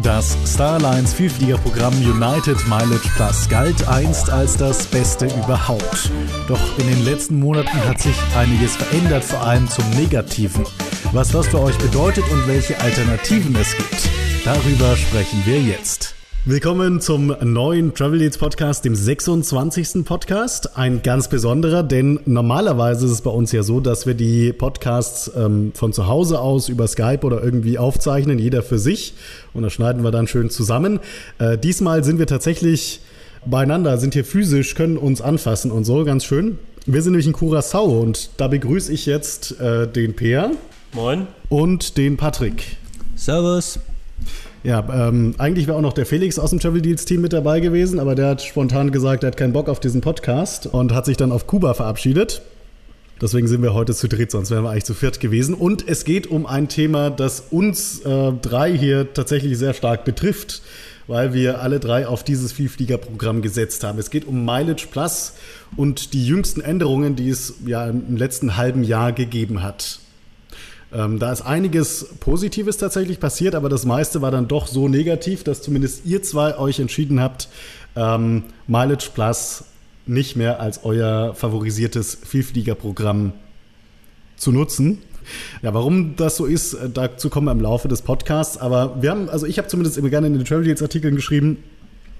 Das Starlines Vielfliegerprogramm United Mileage Plus galt einst als das Beste überhaupt. Doch in den letzten Monaten hat sich einiges verändert, vor allem zum Negativen. Was das für euch bedeutet und welche Alternativen es gibt, darüber sprechen wir jetzt. Willkommen zum neuen Travel Leads Podcast, dem 26. Podcast. Ein ganz besonderer, denn normalerweise ist es bei uns ja so, dass wir die Podcasts ähm, von zu Hause aus über Skype oder irgendwie aufzeichnen, jeder für sich. Und das schneiden wir dann schön zusammen. Äh, diesmal sind wir tatsächlich beieinander, sind hier physisch, können uns anfassen und so, ganz schön. Wir sind nämlich in Curacao und da begrüße ich jetzt äh, den Peer. Moin. Und den Patrick. Servus. Ja, ähm, eigentlich wäre auch noch der Felix aus dem Travel Deals Team mit dabei gewesen, aber der hat spontan gesagt, er hat keinen Bock auf diesen Podcast und hat sich dann auf Kuba verabschiedet. Deswegen sind wir heute zu dritt, sonst wären wir eigentlich zu viert gewesen. Und es geht um ein Thema, das uns äh, drei hier tatsächlich sehr stark betrifft, weil wir alle drei auf dieses Vielfliegerprogramm gesetzt haben. Es geht um Mileage Plus und die jüngsten Änderungen, die es ja im letzten halben Jahr gegeben hat. Ähm, da ist einiges Positives tatsächlich passiert, aber das meiste war dann doch so negativ, dass zumindest ihr zwei euch entschieden habt, ähm, Mileage Plus nicht mehr als euer favorisiertes Vielfliegerprogramm zu nutzen. Ja, warum das so ist, äh, dazu kommen wir im Laufe des Podcasts. Aber wir haben, also ich habe zumindest immer gerne in den Travel Deals Artikeln geschrieben,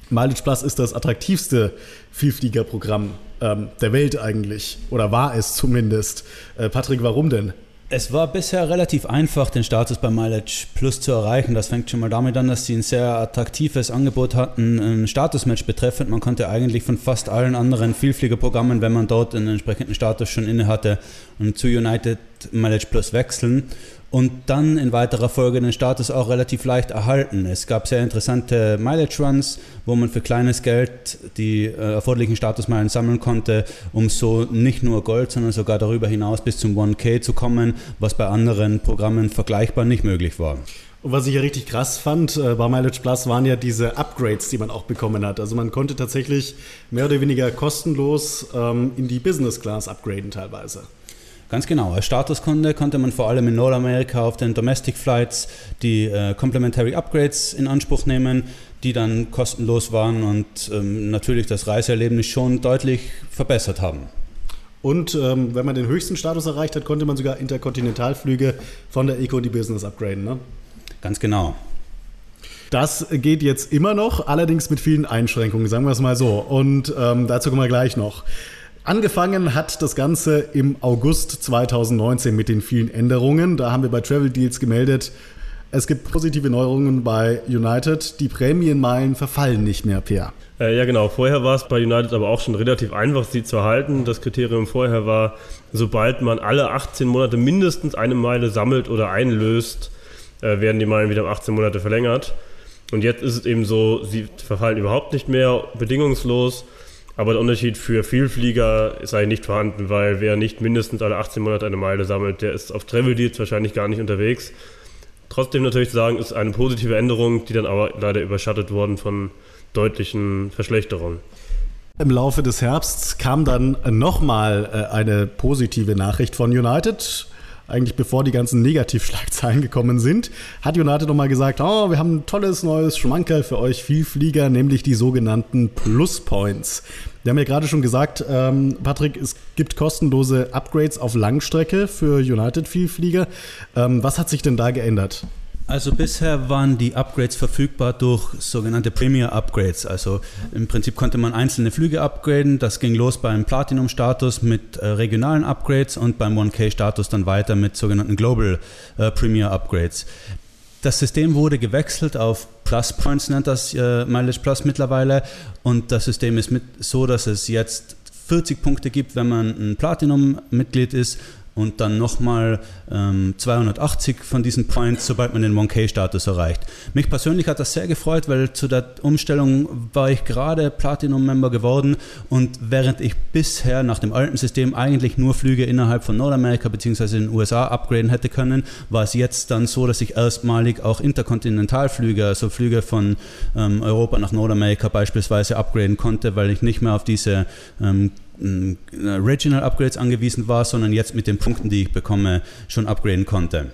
Mileage Plus ist das attraktivste Vielfliegerprogramm ähm, der Welt eigentlich. Oder war es zumindest. Äh, Patrick, warum denn? Es war bisher relativ einfach, den Status bei Mileage Plus zu erreichen. Das fängt schon mal damit an, dass sie ein sehr attraktives Angebot hatten, ein Statusmatch betreffend. Man konnte eigentlich von fast allen anderen Vielfliegerprogrammen, wenn man dort einen entsprechenden Status schon inne hatte, zu United Mileage Plus wechseln und dann in weiterer Folge den Status auch relativ leicht erhalten. Es gab sehr interessante Mileage Runs, wo man für kleines Geld die äh, erforderlichen Statusmeilen sammeln konnte, um so nicht nur Gold, sondern sogar darüber hinaus bis zum 1K zu kommen, was bei anderen Programmen vergleichbar nicht möglich war. Und was ich ja richtig krass fand äh, bei Mileage Plus waren ja diese Upgrades, die man auch bekommen hat. Also man konnte tatsächlich mehr oder weniger kostenlos ähm, in die Business Class upgraden teilweise. Ganz genau. Als Statuskunde konnte man vor allem in Nordamerika auf den Domestic Flights die äh, Complementary Upgrades in Anspruch nehmen, die dann kostenlos waren und ähm, natürlich das Reiseerlebnis schon deutlich verbessert haben. Und ähm, wenn man den höchsten Status erreicht hat, konnte man sogar Interkontinentalflüge von der Eco die Business upgraden, ne? Ganz genau. Das geht jetzt immer noch, allerdings mit vielen Einschränkungen, sagen wir es mal so. Und ähm, dazu kommen wir gleich noch. Angefangen hat das Ganze im August 2019 mit den vielen Änderungen. Da haben wir bei Travel Deals gemeldet, es gibt positive Neuerungen bei United. Die Prämienmeilen verfallen nicht mehr, Per. Äh, ja, genau. Vorher war es bei United aber auch schon relativ einfach, sie zu erhalten. Das Kriterium vorher war, sobald man alle 18 Monate mindestens eine Meile sammelt oder einlöst, äh, werden die Meilen wieder um 18 Monate verlängert. Und jetzt ist es eben so, sie verfallen überhaupt nicht mehr, bedingungslos. Aber der Unterschied für Vielflieger ist eigentlich nicht vorhanden, weil wer nicht mindestens alle 18 Monate eine Meile sammelt, der ist auf Travel Deals wahrscheinlich gar nicht unterwegs. Trotzdem natürlich zu sagen, ist eine positive Änderung, die dann aber leider überschattet worden von deutlichen Verschlechterungen. Im Laufe des Herbsts kam dann nochmal äh, eine positive Nachricht von United eigentlich bevor die ganzen Negativschlagzeilen gekommen sind, hat United nochmal gesagt, oh, wir haben ein tolles neues Schmankerl für euch Vielflieger, nämlich die sogenannten Pluspoints. Wir haben ja gerade schon gesagt, ähm, Patrick, es gibt kostenlose Upgrades auf Langstrecke für United-Vielflieger. Ähm, was hat sich denn da geändert? Also bisher waren die Upgrades verfügbar durch sogenannte Premier Upgrades. Also im Prinzip konnte man einzelne Flüge upgraden. Das ging los beim Platinum-Status mit äh, regionalen Upgrades und beim 1K-Status dann weiter mit sogenannten Global äh, Premier Upgrades. Das System wurde gewechselt auf Plus Points, nennt das äh, Mileage Plus mittlerweile. Und das System ist so, dass es jetzt 40 Punkte gibt, wenn man ein Platinum-Mitglied ist und dann nochmal ähm, 280 von diesen Points, sobald man den 1K-Status erreicht. Mich persönlich hat das sehr gefreut, weil zu der Umstellung war ich gerade Platinum-Member geworden und während ich bisher nach dem alten System eigentlich nur Flüge innerhalb von Nordamerika bzw. den USA upgraden hätte können, war es jetzt dann so, dass ich erstmalig auch Interkontinentalflüge, also Flüge von ähm, Europa nach Nordamerika beispielsweise upgraden konnte, weil ich nicht mehr auf diese ähm, äh, Regional Upgrades angewiesen war, sondern jetzt mit den Punkten, die ich bekomme, schon upgraden konnte.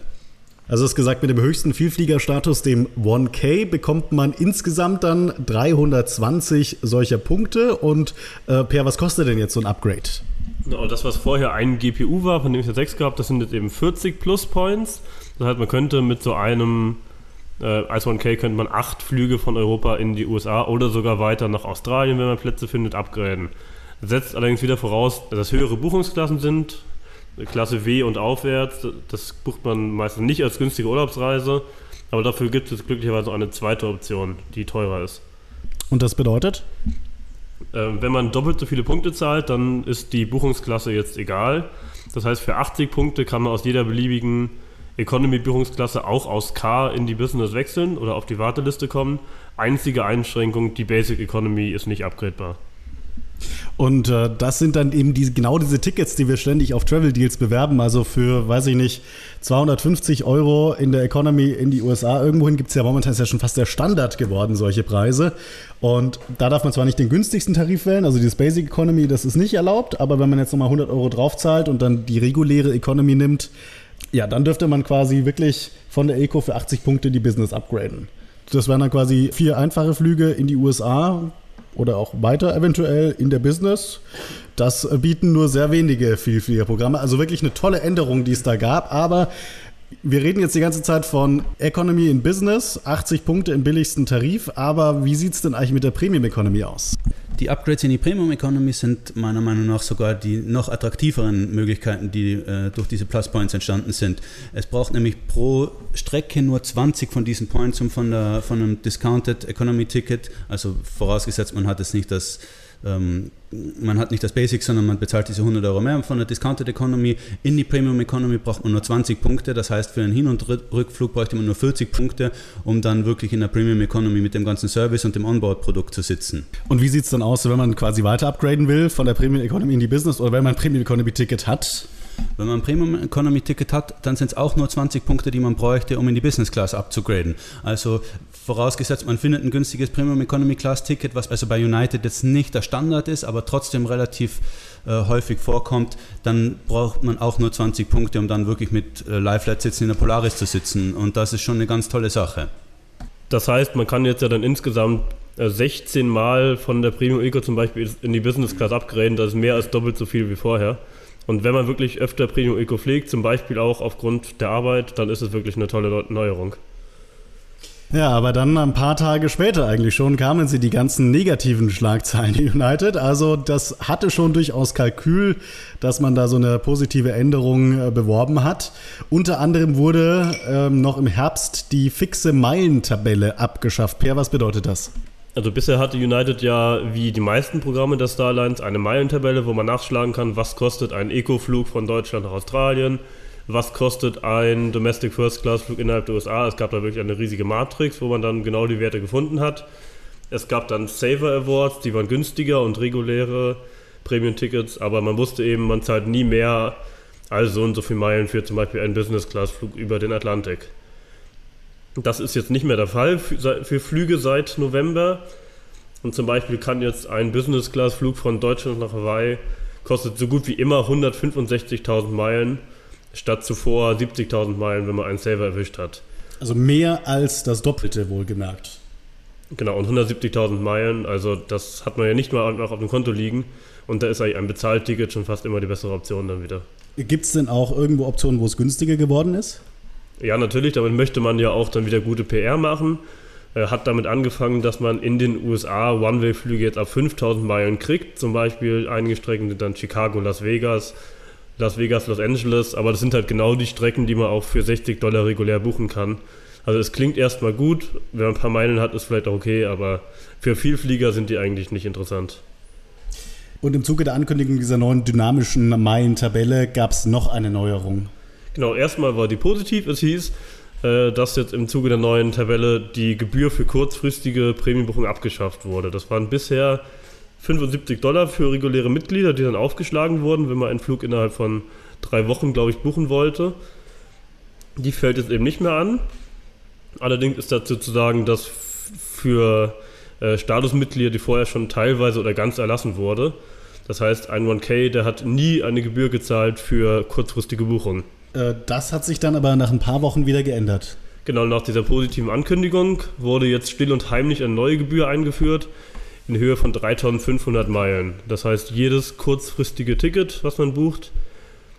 Also es ist gesagt, mit dem höchsten Vielfliegerstatus, dem 1K, bekommt man insgesamt dann 320 solcher Punkte. Und äh, Per, was kostet denn jetzt so ein Upgrade? Genau, das, was vorher ein GPU war, von dem ich ja 6 gehabt, das sind jetzt eben 40 Plus Points. Das heißt, man könnte mit so einem äh, als 1K könnte man acht Flüge von Europa in die USA oder sogar weiter nach Australien, wenn man Plätze findet, upgraden. Setzt allerdings wieder voraus, dass höhere Buchungsklassen sind, Klasse W und aufwärts. Das bucht man meistens nicht als günstige Urlaubsreise, aber dafür gibt es glücklicherweise eine zweite Option, die teurer ist. Und das bedeutet? Ähm, wenn man doppelt so viele Punkte zahlt, dann ist die Buchungsklasse jetzt egal. Das heißt, für 80 Punkte kann man aus jeder beliebigen Economy-Buchungsklasse auch aus K in die Business wechseln oder auf die Warteliste kommen. Einzige Einschränkung, die Basic Economy ist nicht upgradebar. Und äh, das sind dann eben die, genau diese Tickets, die wir ständig auf Travel Deals bewerben. Also für, weiß ich nicht, 250 Euro in der Economy in die USA. Irgendwohin gibt es ja momentan, ist ja schon fast der Standard geworden, solche Preise. Und da darf man zwar nicht den günstigsten Tarif wählen, also dieses Basic Economy, das ist nicht erlaubt, aber wenn man jetzt nochmal 100 Euro draufzahlt und dann die reguläre Economy nimmt, ja, dann dürfte man quasi wirklich von der Eco für 80 Punkte die Business upgraden. Das wären dann quasi vier einfache Flüge in die USA, oder auch weiter eventuell in der Business. Das bieten nur sehr wenige Vielfliegerprogramme. Also wirklich eine tolle Änderung, die es da gab. Aber wir reden jetzt die ganze Zeit von Economy in Business, 80 Punkte im billigsten Tarif. Aber wie sieht es denn eigentlich mit der Premium Economy aus? Die Upgrades in die Premium Economy sind meiner Meinung nach sogar die noch attraktiveren Möglichkeiten, die äh, durch diese Plus Points entstanden sind. Es braucht nämlich pro Strecke nur 20 von diesen Points, um von, der, von einem Discounted Economy Ticket, also vorausgesetzt man hat es nicht das ähm, man hat nicht das Basic, sondern man bezahlt diese 100 Euro mehr. Von der Discounted Economy in die Premium Economy braucht man nur 20 Punkte. Das heißt, für einen Hin- und Rückflug bräuchte man nur 40 Punkte, um dann wirklich in der Premium Economy mit dem ganzen Service und dem Onboard-Produkt zu sitzen. Und wie sieht es dann aus, wenn man quasi weiter upgraden will von der Premium Economy in die Business oder wenn man ein Premium Economy Ticket hat? Wenn man ein Premium Economy Ticket hat, dann sind es auch nur 20 Punkte, die man bräuchte, um in die Business Class abzugraden. Also vorausgesetzt, man findet ein günstiges Premium Economy Class Ticket, was also bei United jetzt nicht der Standard ist, aber trotzdem relativ äh, häufig vorkommt, dann braucht man auch nur 20 Punkte, um dann wirklich mit äh, Live-Flat-Sitzen in der Polaris zu sitzen. Und das ist schon eine ganz tolle Sache. Das heißt, man kann jetzt ja dann insgesamt 16 äh, Mal von der Premium Eco zum Beispiel in die Business Class upgraden. Das ist mehr als doppelt so viel wie vorher. Und wenn man wirklich öfter Premium Eco fliegt, zum Beispiel auch aufgrund der Arbeit, dann ist es wirklich eine tolle Neuerung. Ja, aber dann ein paar Tage später eigentlich schon kamen sie die ganzen negativen Schlagzeilen United. Also das hatte schon durchaus Kalkül, dass man da so eine positive Änderung äh, beworben hat. Unter anderem wurde ähm, noch im Herbst die fixe Meilentabelle abgeschafft. Per, was bedeutet das? Also bisher hatte United ja wie die meisten Programme der Starlines eine Meilentabelle, wo man nachschlagen kann, was kostet ein Eco-Flug von Deutschland nach Australien, was kostet ein Domestic First Class Flug innerhalb der USA. Es gab da wirklich eine riesige Matrix, wo man dann genau die Werte gefunden hat. Es gab dann Saver Awards, die waren günstiger und reguläre Premium-Tickets, aber man wusste eben, man zahlt nie mehr als so und so viele Meilen für zum Beispiel einen Business Class Flug über den Atlantik. Das ist jetzt nicht mehr der Fall für, für Flüge seit November. Und zum Beispiel kann jetzt ein Business-Class-Flug von Deutschland nach Hawaii kostet so gut wie immer 165.000 Meilen, statt zuvor 70.000 Meilen, wenn man einen Saver erwischt hat. Also mehr als das Doppelte wohlgemerkt. Genau, und 170.000 Meilen, also das hat man ja nicht mal auf dem Konto liegen. Und da ist eigentlich ein Bezahlticket schon fast immer die bessere Option dann wieder. Gibt es denn auch irgendwo Optionen, wo es günstiger geworden ist? Ja, natürlich, damit möchte man ja auch dann wieder gute PR machen. Äh, hat damit angefangen, dass man in den USA One-Way-Flüge jetzt ab 5000 Meilen kriegt. Zum Beispiel einige Strecken sind dann Chicago, Las Vegas, Las Vegas, Los Angeles. Aber das sind halt genau die Strecken, die man auch für 60 Dollar regulär buchen kann. Also es klingt erstmal gut. Wenn man ein paar Meilen hat, ist vielleicht auch okay. Aber für Vielflieger sind die eigentlich nicht interessant. Und im Zuge der Ankündigung dieser neuen dynamischen Meilentabelle gab es noch eine Neuerung. Genau, erstmal war die positiv. Es hieß, äh, dass jetzt im Zuge der neuen Tabelle die Gebühr für kurzfristige Prämienbuchung abgeschafft wurde. Das waren bisher 75 Dollar für reguläre Mitglieder, die dann aufgeschlagen wurden, wenn man einen Flug innerhalb von drei Wochen, glaube ich, buchen wollte. Die fällt jetzt eben nicht mehr an. Allerdings ist dazu zu sagen, dass für äh, Statusmitglieder, die vorher schon teilweise oder ganz erlassen wurde, das heißt, ein 1K, der hat nie eine Gebühr gezahlt für kurzfristige Buchungen. Äh, das hat sich dann aber nach ein paar Wochen wieder geändert. Genau, nach dieser positiven Ankündigung wurde jetzt still und heimlich eine neue Gebühr eingeführt in Höhe von 3500 Meilen. Das heißt, jedes kurzfristige Ticket, was man bucht,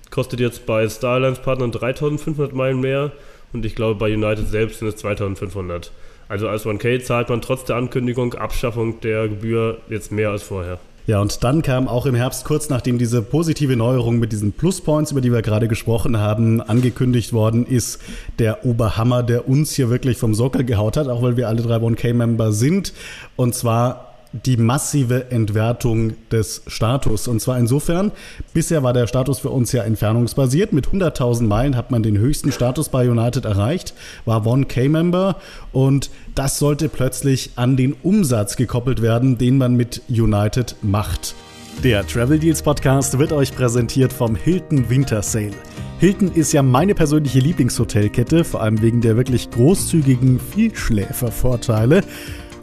kostet jetzt bei Starlines Partnern 3500 Meilen mehr und ich glaube bei United selbst sind es 2500. Also als 1K zahlt man trotz der Ankündigung Abschaffung der Gebühr jetzt mehr als vorher. Ja, und dann kam auch im Herbst, kurz nachdem diese positive Neuerung mit diesen Pluspoints, über die wir gerade gesprochen haben, angekündigt worden ist, der Oberhammer, der uns hier wirklich vom Sockel gehaut hat, auch weil wir alle drei 1K-Member sind. Und zwar die massive Entwertung des Status. Und zwar insofern, bisher war der Status für uns ja entfernungsbasiert. Mit 100.000 Meilen hat man den höchsten Status bei United erreicht, war 1K-Member und das sollte plötzlich an den Umsatz gekoppelt werden, den man mit United macht. Der Travel Deals Podcast wird euch präsentiert vom Hilton Winter Sale. Hilton ist ja meine persönliche Lieblingshotelkette, vor allem wegen der wirklich großzügigen Vielschläfervorteile.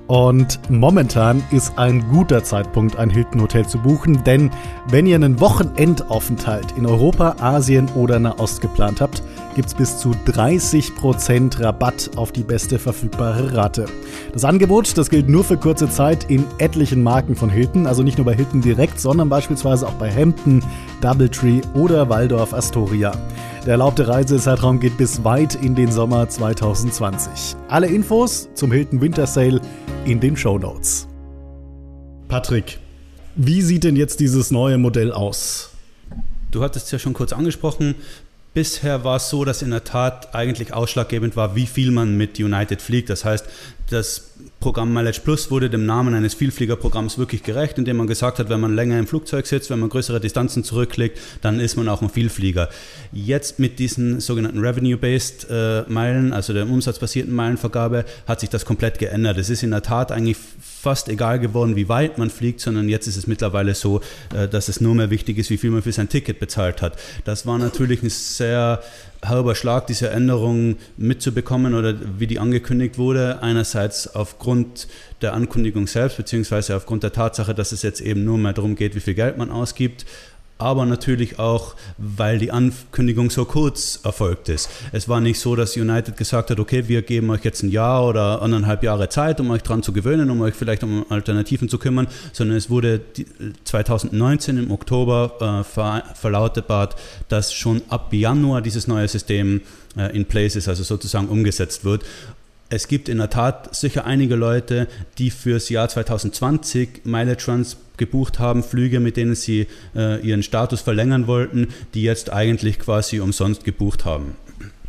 Und momentan ist ein guter Zeitpunkt, ein Hilton Hotel zu buchen, denn wenn ihr einen Wochenendaufenthalt in Europa, Asien oder Nahost geplant habt, gibt es bis zu 30% Rabatt auf die beste verfügbare Rate. Das Angebot, das gilt nur für kurze Zeit in etlichen Marken von Hilton, also nicht nur bei Hilton direkt, sondern beispielsweise auch bei Hampton, Doubletree oder Waldorf Astoria. Der erlaubte Reisezeitraum geht bis weit in den Sommer 2020. Alle Infos zum Hilton Winter Sale in den Show Notes. Patrick, wie sieht denn jetzt dieses neue Modell aus? Du hattest es ja schon kurz angesprochen. Bisher war es so, dass in der Tat eigentlich ausschlaggebend war, wie viel man mit United fliegt. Das heißt, das Programm Mileage Plus wurde dem Namen eines Vielfliegerprogramms wirklich gerecht, indem man gesagt hat, wenn man länger im Flugzeug sitzt, wenn man größere Distanzen zurücklegt, dann ist man auch ein Vielflieger. Jetzt mit diesen sogenannten Revenue-Based äh, Meilen, also der umsatzbasierten Meilenvergabe, hat sich das komplett geändert. Es ist in der Tat eigentlich fast egal geworden, wie weit man fliegt, sondern jetzt ist es mittlerweile so, äh, dass es nur mehr wichtig ist, wie viel man für sein Ticket bezahlt hat. Das war natürlich ein sehr halber Schlag, diese Änderung mitzubekommen oder wie die angekündigt wurde. Einerseits aufgrund der Ankündigung selbst, beziehungsweise aufgrund der Tatsache, dass es jetzt eben nur mehr darum geht, wie viel Geld man ausgibt aber natürlich auch, weil die Ankündigung so kurz erfolgt ist. Es war nicht so, dass United gesagt hat, okay, wir geben euch jetzt ein Jahr oder anderthalb Jahre Zeit, um euch daran zu gewöhnen, um euch vielleicht um Alternativen zu kümmern, sondern es wurde 2019 im Oktober äh, verlautbart, dass schon ab Januar dieses neue System äh, in place ist, also sozusagen umgesetzt wird. Es gibt in der Tat sicher einige Leute, die fürs Jahr 2020 Mileage Runs gebucht haben, Flüge, mit denen sie äh, ihren Status verlängern wollten, die jetzt eigentlich quasi umsonst gebucht haben.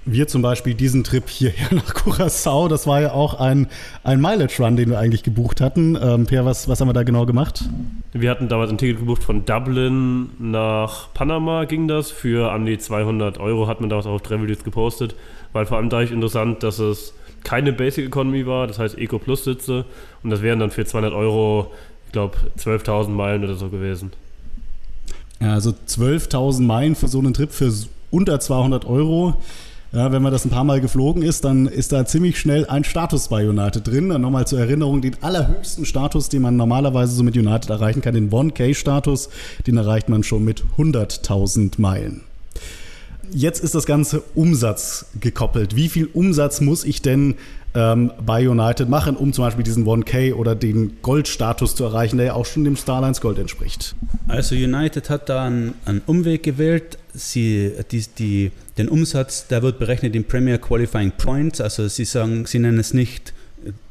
Wir zum Beispiel diesen Trip hierher nach Curacao, das war ja auch ein, ein Mileage-Run, den wir eigentlich gebucht hatten. Ähm, per, was, was haben wir da genau gemacht? Wir hatten damals ein Ticket gebucht von Dublin nach Panama, ging das. Für an die 200 Euro hat man damals auch auf Travel gepostet, weil vor allem da ist interessant, dass es keine Basic Economy war, das heißt Eco Plus Sitze und das wären dann für 200 Euro, ich glaube, 12.000 Meilen oder so gewesen. Ja, also 12.000 Meilen für so einen Trip für unter 200 Euro. Ja, wenn man das ein paar Mal geflogen ist, dann ist da ziemlich schnell ein Status bei United drin. Dann nochmal zur Erinnerung, den allerhöchsten Status, den man normalerweise so mit United erreichen kann, den 1K-Status, den erreicht man schon mit 100.000 Meilen. Jetzt ist das Ganze Umsatz gekoppelt. Wie viel Umsatz muss ich denn ähm, bei United machen, um zum Beispiel diesen 1K oder den Goldstatus zu erreichen, der ja auch schon dem Starlines Gold entspricht? Also United hat da einen, einen Umweg gewählt. Sie, die, die, den Umsatz, der wird berechnet in Premier Qualifying Points. Also sie sagen, sie nennen es nicht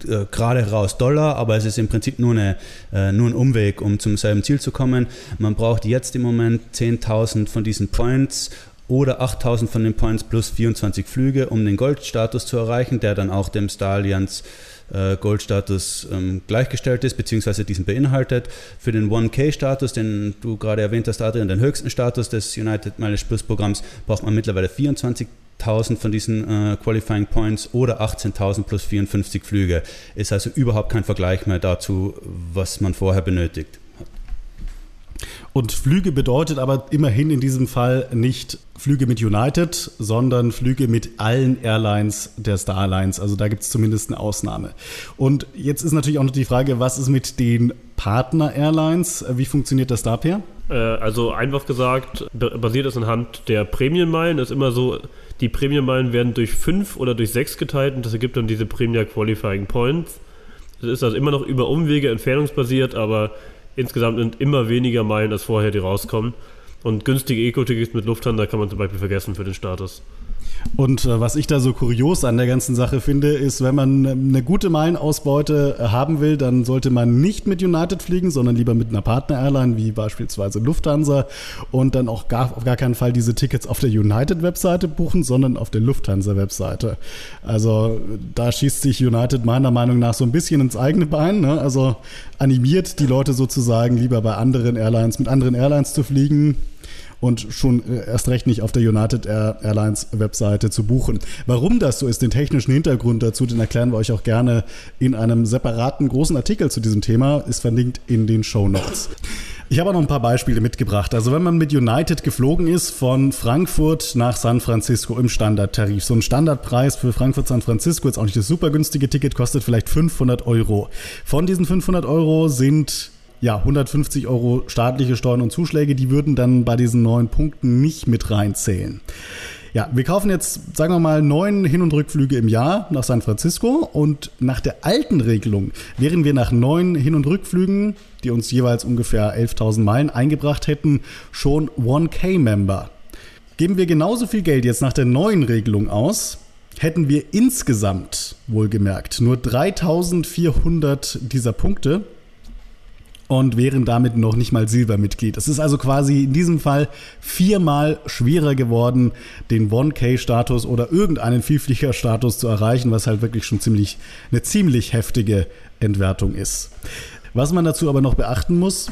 äh, gerade raus Dollar, aber es ist im Prinzip nur, eine, äh, nur ein Umweg, um zum selben Ziel zu kommen. Man braucht jetzt im Moment 10.000 von diesen Points oder 8000 von den Points plus 24 Flüge, um den Goldstatus zu erreichen, der dann auch dem Star Alliance äh, Goldstatus ähm, gleichgestellt ist, beziehungsweise diesen beinhaltet. Für den 1K-Status, den du gerade erwähnt hast, Adrian, den höchsten Status des United Mileage Plus Programms, braucht man mittlerweile 24.000 von diesen äh, Qualifying Points oder 18.000 plus 54 Flüge. Ist also überhaupt kein Vergleich mehr dazu, was man vorher benötigt. Und Flüge bedeutet aber immerhin in diesem Fall nicht Flüge mit United, sondern Flüge mit allen Airlines der Star Alliance. Also da gibt es zumindest eine Ausnahme. Und jetzt ist natürlich auch noch die Frage, was ist mit den Partner-Airlines? Wie funktioniert das da, Per? Äh, also einfach gesagt, basiert es anhand der Prämienmeilen. Es ist immer so, die Prämienmeilen werden durch fünf oder durch sechs geteilt und das ergibt dann diese Premier Qualifying Points. Es ist also immer noch über Umwege entfernungsbasiert, aber insgesamt sind immer weniger Meilen als vorher, die rauskommen. Und günstige Eco-Tickets mit Lufthansa kann man zum Beispiel vergessen für den Status. Und äh, was ich da so kurios an der ganzen Sache finde, ist, wenn man äh, eine gute Meilenausbeute äh, haben will, dann sollte man nicht mit United fliegen, sondern lieber mit einer Partner-Airline wie beispielsweise Lufthansa und dann auch gar, auf gar keinen Fall diese Tickets auf der United-Webseite buchen, sondern auf der Lufthansa-Webseite. Also da schießt sich United meiner Meinung nach so ein bisschen ins eigene Bein. Ne? Also animiert die Leute sozusagen lieber bei anderen Airlines, mit anderen Airlines zu fliegen und schon äh, erst recht nicht auf der United Airlines Webseite zu buchen. Warum das so ist, den technischen Hintergrund dazu, den erklären wir euch auch gerne in einem separaten großen Artikel zu diesem Thema, ist verlinkt in den Show Notes. Ich habe auch noch ein paar Beispiele mitgebracht. Also wenn man mit United geflogen ist von Frankfurt nach San Francisco im Standardtarif, so ein Standardpreis für Frankfurt-San Francisco, jetzt auch nicht das super günstige Ticket, kostet vielleicht 500 Euro. Von diesen 500 Euro sind ja, 150 Euro staatliche Steuern und Zuschläge, die würden dann bei diesen neun Punkten nicht mit reinzählen. Ja, wir kaufen jetzt, sagen wir mal, neun Hin- und Rückflüge im Jahr nach San Francisco und nach der alten Regelung wären wir nach neun Hin- und Rückflügen, die uns jeweils ungefähr 11.000 Meilen eingebracht hätten, schon 1K-Member. Geben wir genauso viel Geld jetzt nach der neuen Regelung aus, hätten wir insgesamt, wohlgemerkt, nur 3.400 dieser Punkte und wären damit noch nicht mal Silbermitglied. Es ist also quasi in diesem Fall viermal schwerer geworden, den 1K-Status oder irgendeinen Vielflieger-Status zu erreichen, was halt wirklich schon ziemlich eine ziemlich heftige Entwertung ist. Was man dazu aber noch beachten muss,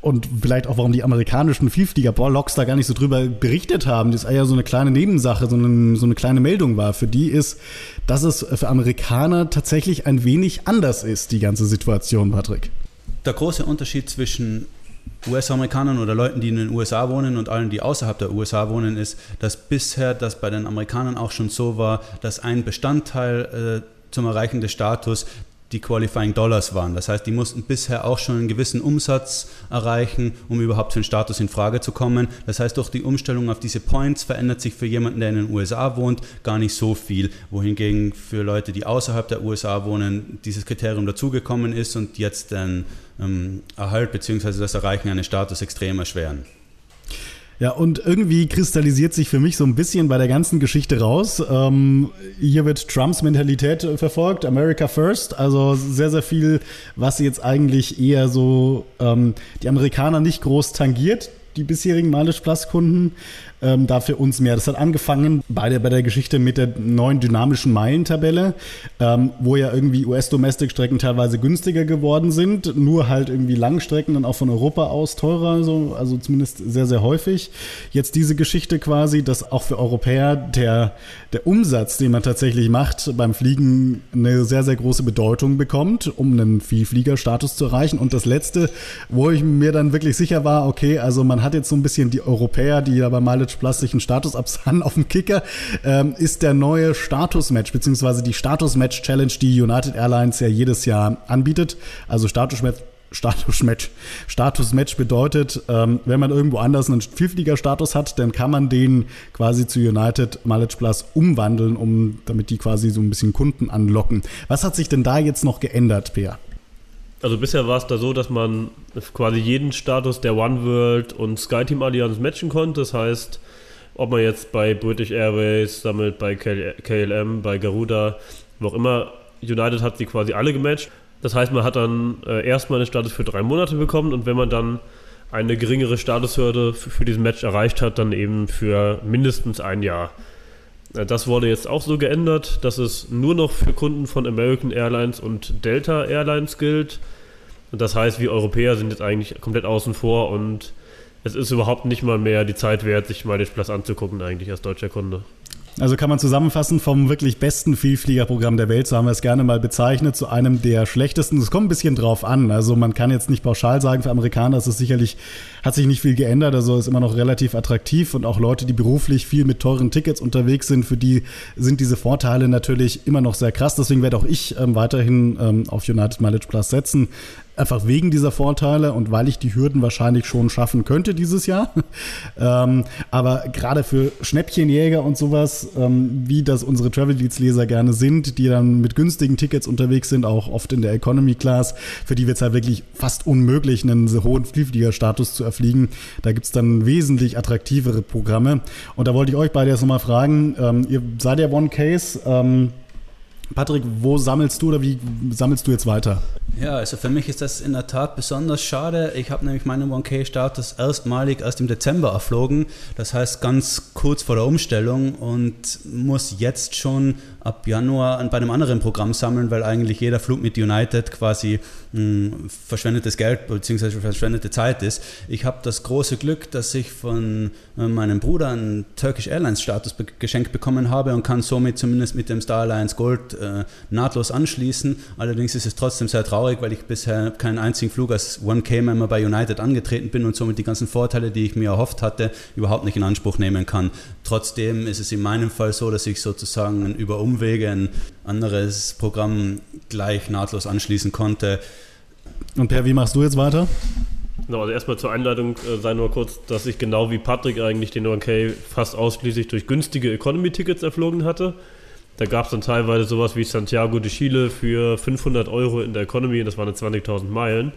und vielleicht auch, warum die amerikanischen Vielflieger-Logs da gar nicht so drüber berichtet haben, das ist eher so eine kleine Nebensache, so eine, so eine kleine Meldung war für die, ist, dass es für Amerikaner tatsächlich ein wenig anders ist, die ganze Situation, Patrick der große Unterschied zwischen US-Amerikanern oder Leuten, die in den USA wohnen und allen, die außerhalb der USA wohnen, ist, dass bisher das bei den Amerikanern auch schon so war, dass ein Bestandteil äh, zum Erreichen des Status die Qualifying Dollars waren. Das heißt, die mussten bisher auch schon einen gewissen Umsatz erreichen, um überhaupt für den Status in Frage zu kommen. Das heißt, durch die Umstellung auf diese Points verändert sich für jemanden, der in den USA wohnt, gar nicht so viel. Wohingegen für Leute, die außerhalb der USA wohnen, dieses Kriterium dazugekommen ist und jetzt den ähm, Erhalt bzw. das Erreichen eines Status extrem erschweren. Ja, und irgendwie kristallisiert sich für mich so ein bisschen bei der ganzen Geschichte raus. Ähm, hier wird Trumps Mentalität verfolgt, America First. Also sehr, sehr viel, was jetzt eigentlich eher so ähm, die Amerikaner nicht groß tangiert, die bisherigen Mileage Plus Kunden ähm, da uns mehr. Das hat angefangen bei der, bei der Geschichte mit der neuen dynamischen Meilentabelle, ähm, wo ja irgendwie US-Domestic-Strecken teilweise günstiger geworden sind, nur halt irgendwie Langstrecken dann auch von Europa aus teurer, so, also zumindest sehr, sehr häufig. Jetzt diese Geschichte quasi, dass auch für Europäer der, der Umsatz, den man tatsächlich macht beim Fliegen, eine sehr, sehr große Bedeutung bekommt, um einen Vielfliegerstatus zu erreichen. Und das Letzte, wo ich mir dann wirklich sicher war, okay, also man hat jetzt so ein bisschen die Europäer, die da bei Mileage College plastischen Status absahen auf dem Kicker, ähm, ist der neue Status-Match, beziehungsweise die Status-Match-Challenge, die United Airlines ja jedes Jahr anbietet. Also Status-Match Status-Match. Status-Match bedeutet, ähm, wenn man irgendwo anders einen Vielflieger-Status hat, dann kann man den quasi zu United Mileage Plus umwandeln, um damit die quasi so ein bisschen Kunden anlocken. Was hat sich denn da jetzt noch geändert, Peer? Also bisher war es da so, dass man quasi jeden Status der One World und SkyTeam Allianz matchen konnte. Das heißt, ob man jetzt bei British Airways sammelt, bei KLM, bei Garuda, wo auch immer, United hat sie quasi alle gematcht. Das heißt, man hat dann äh, erstmal einen Status für drei Monate bekommen und wenn man dann eine geringere Statushürde für, für diesen Match erreicht hat, dann eben für mindestens ein Jahr. Äh, das wurde jetzt auch so geändert, dass es nur noch für Kunden von American Airlines und Delta Airlines gilt. Das heißt, wir Europäer sind jetzt eigentlich komplett außen vor und es ist überhaupt nicht mal mehr die Zeit wert, sich mal den Plus anzugucken, eigentlich als deutscher Kunde. Also kann man zusammenfassen, vom wirklich besten Vielfliegerprogramm der Welt, so haben wir es gerne mal bezeichnet, zu einem der schlechtesten. Es kommt ein bisschen drauf an. Also man kann jetzt nicht pauschal sagen, für Amerikaner ist es sicherlich, hat sich nicht viel geändert. Also ist immer noch relativ attraktiv und auch Leute, die beruflich viel mit teuren Tickets unterwegs sind, für die sind diese Vorteile natürlich immer noch sehr krass. Deswegen werde auch ich ähm, weiterhin ähm, auf United Mileage Plus setzen einfach wegen dieser Vorteile und weil ich die Hürden wahrscheinlich schon schaffen könnte dieses Jahr. ähm, aber gerade für Schnäppchenjäger und sowas, ähm, wie das unsere Travel Leads Leser gerne sind, die dann mit günstigen Tickets unterwegs sind, auch oft in der Economy Class, für die wird es halt wirklich fast unmöglich, einen hohen Vielfliegerstatus zu erfliegen. Da gibt es dann wesentlich attraktivere Programme. Und da wollte ich euch beide jetzt nochmal fragen, ähm, ihr seid ja One Case. Patrick, wo sammelst du oder wie sammelst du jetzt weiter? Ja, also für mich ist das in der Tat besonders schade. Ich habe nämlich meinen 1K-Status erstmalig erst im Dezember erflogen. Das heißt ganz kurz vor der Umstellung und muss jetzt schon ab Januar bei einem anderen Programm sammeln, weil eigentlich jeder Flug mit United quasi mh, hm, verschwendetes Geld bzw. verschwendete Zeit ist. Ich habe das große Glück, dass ich von äh, meinem Bruder einen Turkish Airlines Status be geschenkt bekommen habe und kann somit zumindest mit dem Star Alliance Gold äh, nahtlos anschließen. Allerdings ist es trotzdem sehr traurig, weil ich bisher keinen einzigen Flug als 1K-Member bei United angetreten bin und somit die ganzen Vorteile, die ich mir erhofft hatte, überhaupt nicht in Anspruch nehmen kann. Trotzdem ist es in meinem Fall so, dass ich sozusagen über Umwege ein anderes Programm gleich nahtlos anschließen konnte. Und Per, wie machst du jetzt weiter? Genau, also erstmal zur Einleitung äh, sei nur kurz, dass ich genau wie Patrick eigentlich den 1K fast ausschließlich durch günstige Economy-Tickets erflogen hatte. Da gab es dann teilweise sowas wie Santiago de Chile für 500 Euro in der Economy und das waren 20.000 Meilen.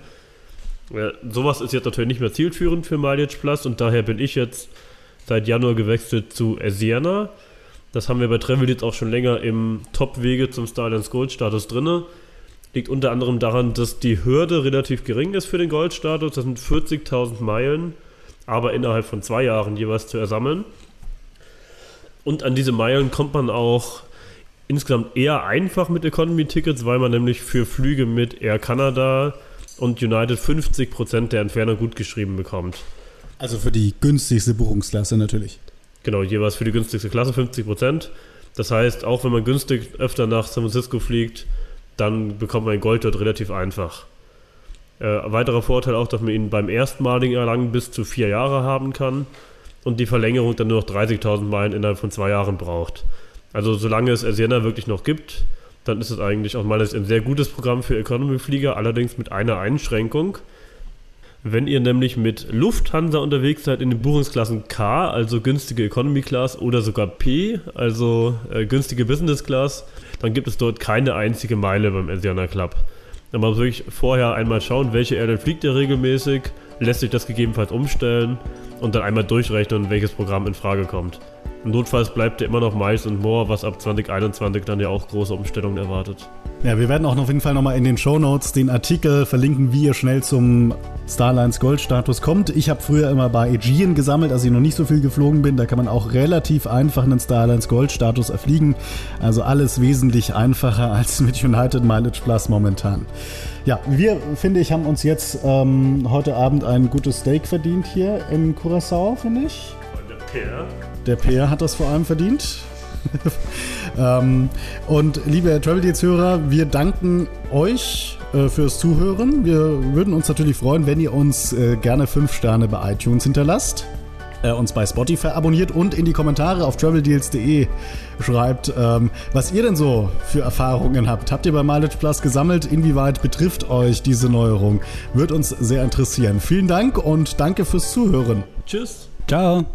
Ja, sowas ist jetzt natürlich nicht mehr zielführend für Mileage Plus und daher bin ich jetzt seit Januar gewechselt zu Asiana. Das haben wir bei Travel jetzt auch schon länger im Top-Wege zum Starlands Gold-Status drin. Liegt unter anderem daran, dass die Hürde relativ gering ist für den Gold-Status. Das sind 40.000 Meilen, aber innerhalb von zwei Jahren jeweils zu ersammeln. Und an diese Meilen kommt man auch insgesamt eher einfach mit Economy-Tickets, weil man nämlich für Flüge mit Air Canada und United 50% der Entfernung gut geschrieben bekommt. Also für die günstigste Buchungsklasse natürlich. Genau, jeweils für die günstigste Klasse 50 Prozent. Das heißt, auch wenn man günstig öfter nach San Francisco fliegt, dann bekommt man Gold dort relativ einfach. Äh, weiterer Vorteil auch, dass man ihn beim erstmaligen Erlangen bis zu vier Jahre haben kann und die Verlängerung dann nur noch 30.000 Meilen innerhalb von zwei Jahren braucht. Also solange es Asiana wirklich noch gibt, dann ist es eigentlich meiner Sicht ein sehr gutes Programm für Economy-Flieger, allerdings mit einer Einschränkung. Wenn ihr nämlich mit Lufthansa unterwegs seid in den Buchungsklassen K, also günstige Economy Class, oder sogar P, also äh, günstige Business Class, dann gibt es dort keine einzige Meile beim Asiana Club. Dann muss wirklich vorher einmal schauen, welche Airline fliegt ihr regelmäßig, lässt sich das gegebenenfalls umstellen und dann einmal durchrechnen, welches Programm in Frage kommt. Notfalls bleibt ja immer noch Miles und More, was ab 2021 dann ja auch große Umstellungen erwartet. Ja, wir werden auch auf jeden Fall nochmal in den Show Notes den Artikel verlinken, wie ihr schnell zum Starlines Gold-Status kommt. Ich habe früher immer bei Aegean gesammelt, als ich noch nicht so viel geflogen bin. Da kann man auch relativ einfach einen Starlines Gold-Status erfliegen. Also alles wesentlich einfacher als mit United Mileage Plus momentan. Ja, wir, finde ich, haben uns jetzt ähm, heute Abend ein gutes Steak verdient hier in Curacao, finde ich. Der Peer. Der Peer hat das vor allem verdient. ähm, und liebe Travel Deals Hörer, wir danken euch äh, fürs Zuhören. Wir würden uns natürlich freuen, wenn ihr uns äh, gerne 5 Sterne bei iTunes hinterlasst. Äh, uns bei Spotify abonniert und in die Kommentare auf traveldeals.de schreibt, ähm, was ihr denn so für Erfahrungen habt. Habt ihr bei Mileage Plus gesammelt? Inwieweit betrifft euch diese Neuerung? Wird uns sehr interessieren. Vielen Dank und danke fürs Zuhören. Tschüss. Ciao.